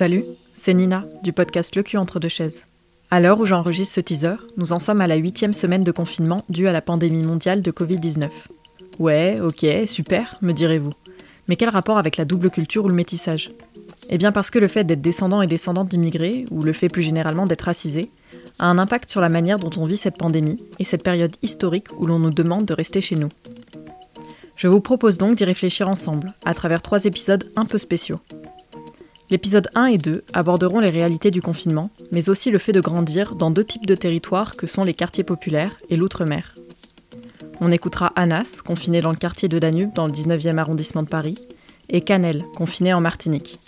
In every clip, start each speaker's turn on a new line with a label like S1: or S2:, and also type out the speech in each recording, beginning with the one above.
S1: Salut, c'est Nina du podcast Le cul entre deux chaises. À l'heure où j'enregistre ce teaser, nous en sommes à la huitième semaine de confinement due à la pandémie mondiale de Covid-19. Ouais, ok, super, me direz-vous. Mais quel rapport avec la double culture ou le métissage? Eh bien parce que le fait d'être descendant et descendante d'immigrés, ou le fait plus généralement d'être racisé, a un impact sur la manière dont on vit cette pandémie et cette période historique où l'on nous demande de rester chez nous. Je vous propose donc d'y réfléchir ensemble, à travers trois épisodes un peu spéciaux. L'épisode 1 et 2 aborderont les réalités du confinement, mais aussi le fait de grandir dans deux types de territoires que sont les quartiers populaires et l'outre-mer. On écoutera Anas, confiné dans le quartier de Danube dans le 19e arrondissement de Paris, et Canel, confiné en Martinique.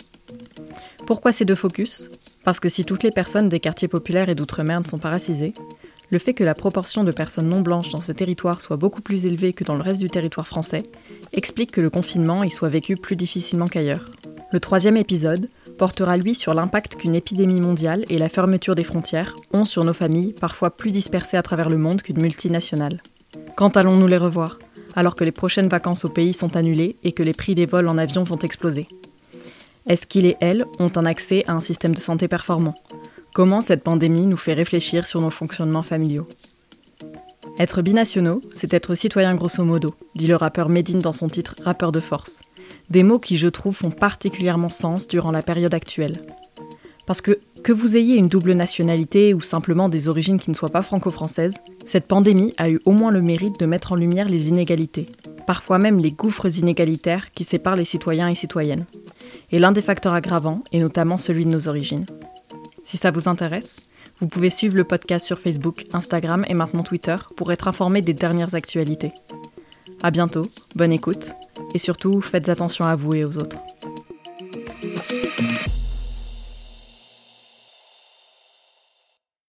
S1: Pourquoi ces deux focus? Parce que si toutes les personnes des quartiers populaires et d'outre-mer ne sont pas racisées, le fait que la proportion de personnes non blanches dans ces territoires soit beaucoup plus élevée que dans le reste du territoire français explique que le confinement y soit vécu plus difficilement qu'ailleurs. Le troisième épisode portera lui sur l'impact qu'une épidémie mondiale et la fermeture des frontières ont sur nos familles, parfois plus dispersées à travers le monde qu'une multinationale. Quand allons-nous les revoir, alors que les prochaines vacances au pays sont annulées et que les prix des vols en avion vont exploser? Est-ce qu'ils et elles ont un accès à un système de santé performant? Comment cette pandémie nous fait réfléchir sur nos fonctionnements familiaux? Être binationaux, c'est être citoyen grosso modo, dit le rappeur Medine dans son titre Rappeur de force. Des mots qui, je trouve, font particulièrement sens durant la période actuelle. Parce que, que vous ayez une double nationalité ou simplement des origines qui ne soient pas franco-françaises, cette pandémie a eu au moins le mérite de mettre en lumière les inégalités, parfois même les gouffres inégalitaires qui séparent les citoyens et citoyennes. Et l'un des facteurs aggravants est notamment celui de nos origines. Si ça vous intéresse, vous pouvez suivre le podcast sur Facebook, Instagram et maintenant Twitter pour être informé des dernières actualités. À bientôt, bonne écoute et surtout faites attention à vous et aux autres.